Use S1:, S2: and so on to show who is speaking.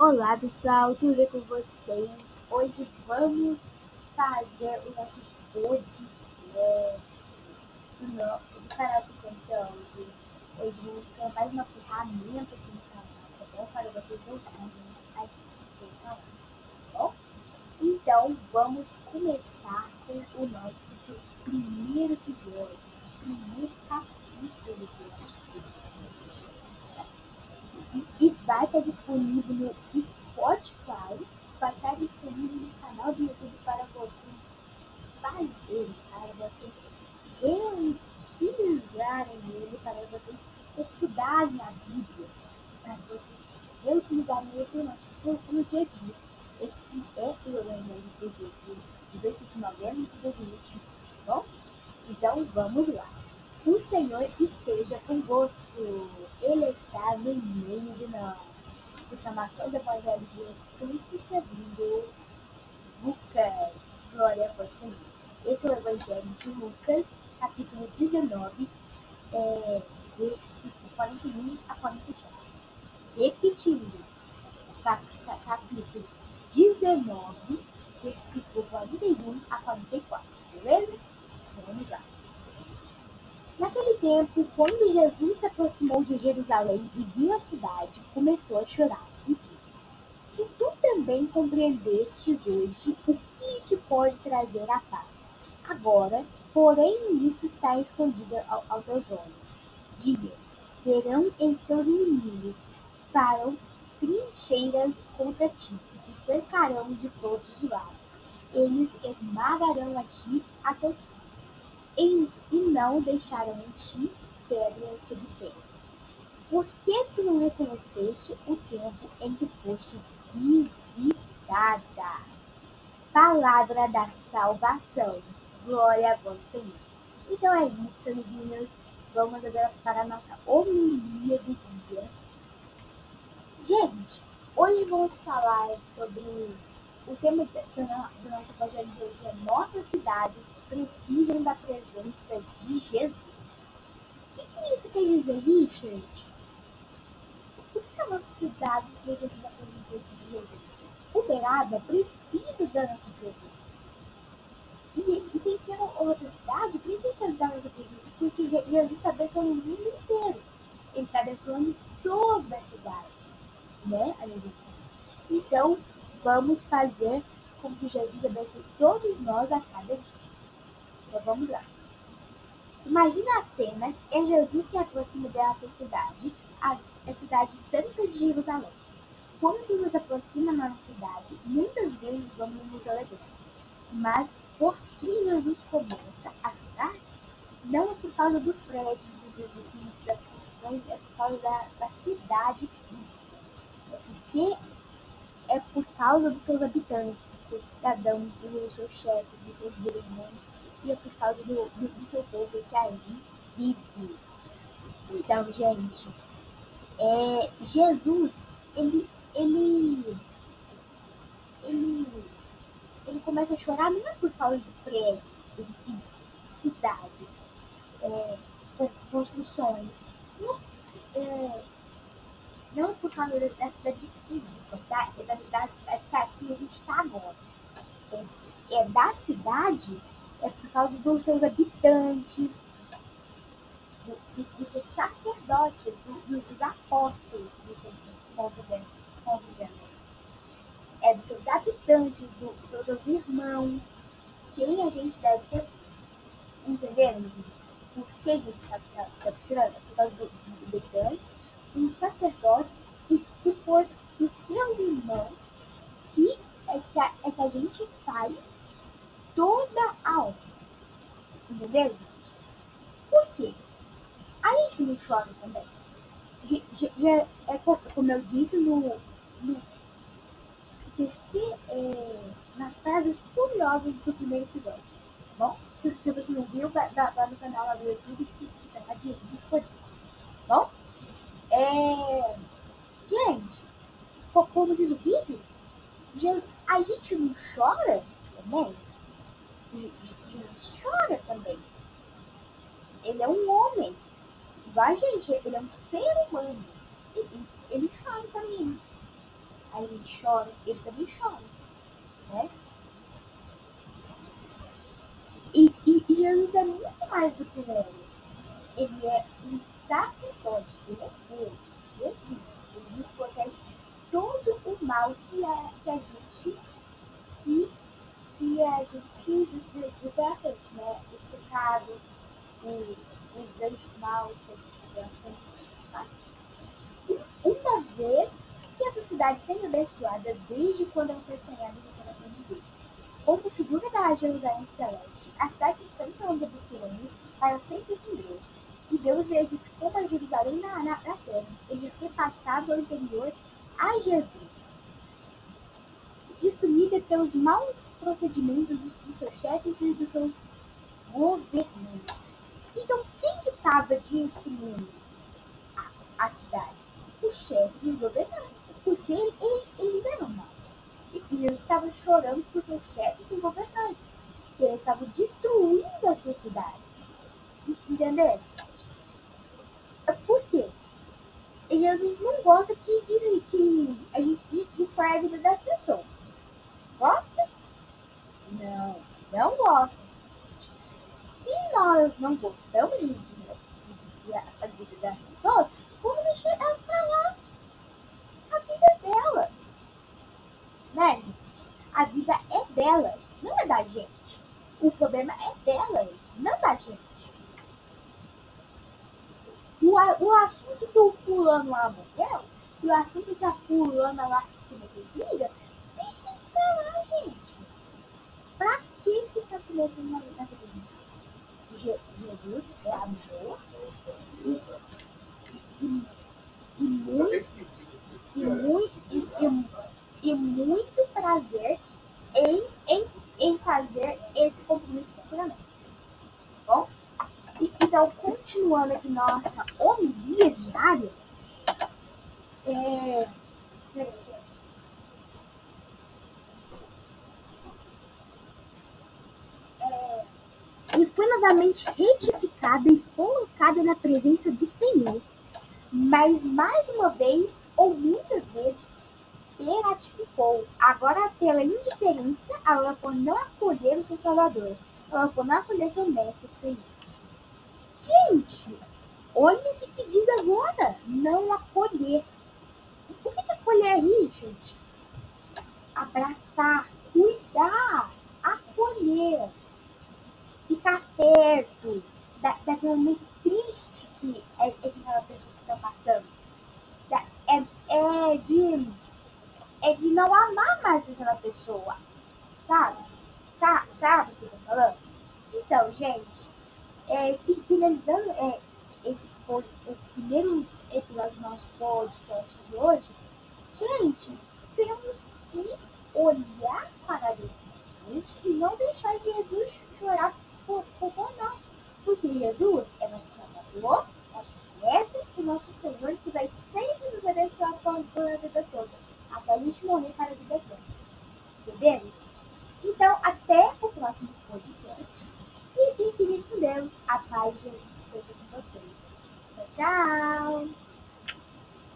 S1: Olá pessoal, tudo bem com vocês? Hoje vamos fazer o nosso podcast do, no, canal do Conteúdo. Hoje vamos ter mais uma ferramenta aqui no canal, tá bom? Para vocês ouvirem a gente falar, tá bom? Então vamos começar com o nosso primeiro episódio, nosso primeiro capítulo do nosso e, e vai estar disponível no Spotify, vai estar disponível no canal do YouTube para vocês fazerem, para vocês reutilizarem ele, para vocês estudarem a Bíblia, para vocês reutilizarem ele no, nosso, no dia a dia. Esse é o Evangelho do dia a dia, 18 de novembro de 2021, tá bom? Então vamos lá. O Senhor esteja convosco. Ele está no meio de nós. Proclamação do Evangelho de Jesus Cristo segundo Lucas. Glória a você. Esse é o Evangelho de Lucas, capítulo 19, é, versículo 41 a 44. Repetindo, capítulo 19, versículo 41 a 44. Beleza? Tempo, quando Jesus se aproximou de Jerusalém e viu a cidade, começou a chorar e disse: Se tu também compreendestes hoje o que te pode trazer a paz, agora, porém, isso está escondido aos teus olhos. Dias verão em seus inimigos, farão trincheiras contra ti, te cercarão de todos os lados. Eles esmagarão a ti, a teus filhos e, e não deixaram em ti pedra sobre pedra. Por que tu não reconheceste o tempo em que foste visitada? Palavra da salvação. Glória a vós, Senhor. Então é isso, amiguinhos. Vamos agora para a nossa homilia do dia. Gente, hoje vamos falar sobre o tema do nosso projeto de hoje é Nossas cidades precisam da presença de Jesus. O que, isso quer dizer, Richard? Por que a nossa cidade precisa da presença de Jesus? Uberaba precisa da nossa presença. E, e sem ser outra cidade, precisa da nossa presença, porque Jesus está abençoando o mundo inteiro. Ele está abençoando toda a cidade, né, amiguinhos? Então, vamos fazer com que Jesus abençoe todos nós a cada dia. Então vamos lá. Imagina a cena, é Jesus que aproxima da sua cidade, a, cidade santa de Jerusalém. Quando nos aproxima na cidade, muitas vezes vamos nos alegrar. Mas por que Jesus começa a chorar? Não é por causa dos prédios, dos edifícios, das construções, é por causa da, da cidade física. É porque por causa dos seus habitantes, dos seus cidadãos, do seu chefe, dos seus governantes, e é por causa do, do, do seu povo que aí vive. Então, gente, é, Jesus, ele, ele, ele, ele começa a chorar não é por causa de prédios, edifícios, cidades, é, construções. Não, é, não por causa da cidade física, tá? É da, da cidade que aqui a gente está agora. É, é da cidade, é por causa dos seus habitantes, do, do, dos seus sacerdotes, do, dos seus apóstolos estão convivendo, convivendo. É dos seus habitantes, dos seus irmãos. Quem a gente deve ser. Entenderam, Por que a gente está capturando? Por causa dos habitantes dos sacerdotes e, e por dos seus irmãos, que é que a, é que a gente faz toda a obra. Entendeu, gente? Por quê? A gente não chora também. Já, já é como eu disse no, no terceiro, é, nas frases curiosas do primeiro episódio. Tá bom, se, se você não viu, vai, vai no canal lá do YouTube que, que tá disponível. Tá bom? É... Gente, como diz o vídeo, a gente não chora também? Jesus chora também. Ele é um homem. Igual a gente, ele é um ser humano. Ele, ele chora também. A chora, ele também chora. Né? E, e, e Jesus é muito mais do que um homem. Ele é um sacerdote, é Deus, Jesus. Ele nos protege de todo o mal que, é, que a gente que, que a gente vive pela frente, né? Os pecados, o, os anjos maus que a gente vê tá? Uma vez que essa cidade seja abençoada desde quando ela foi sonhada no coração de Deus. Como figura da Jerusalém Celeste, a cidade santa onde habitamos para sempre com Deus. E Deus edificou uma Jerusalém na, na, na terra. Ele foi passado anterior a Jesus. Destruída pelos maus procedimentos dos, dos seus chefes e dos seus governantes. Então, quem que estava destruindo as cidades? Os chefes e os governantes, porque ele, eles eram maus. E Jesus estava chorando por seus chefes e governantes. Que eles estavam destruindo as suas cidades. Entendeu? Por quê? Jesus não gosta que, que a gente destrói a vida das pessoas. Gosta? Não, não gosta. Se nós não gostamos de, destruir a vida das pessoas, vamos deixar elas para lá. A vida é delas né, gente? A vida é delas, não é da gente. O problema é delas, não da gente. O, o assunto que o fulano lá morreu, e o assunto que a fulana lá se se vida, deixa de ficar lá, gente. Pra que ficar se metendo na vida gente? Jesus é amor e, e, e, e muito, e muito, e, e, muito prazer em, em, em fazer esse compromisso bom? E, então, continuando aqui nossa homilia diária, é... É, e foi novamente retificada e colocada na presença do Senhor. Mas mais uma vez, ou muitas vezes, beatificou. Agora, pela indiferença, ela por não acolher o seu Salvador. Ela por não acolher seu Mestre, o Senhor. Gente, olha o que, que diz agora. Não acolher. O que, que acolher aí, gente? Abraçar, cuidar, acolher. Ficar perto da, daquele momento triste que é, é que aquela pessoa está passando. Da, é, é de é de não amar mais aquela pessoa. Sabe? Sa sabe o que eu tô falando? Então, gente, é, finalizando é, esse, esse primeiro episódio do nosso podcast de hoje, gente, temos que olhar para gente e não deixar Jesus chorar por, por, por nós. Porque Jesus é nosso Salvador, nosso Mestre e nosso Senhor que vai sempre nos abençoar por a vida toda até a gente morrer para a vida eterna. Entendeu, gente? Então, até o próximo podcast. E com Deus. A paz de Jesus esteja com vocês. Tchau, tchau!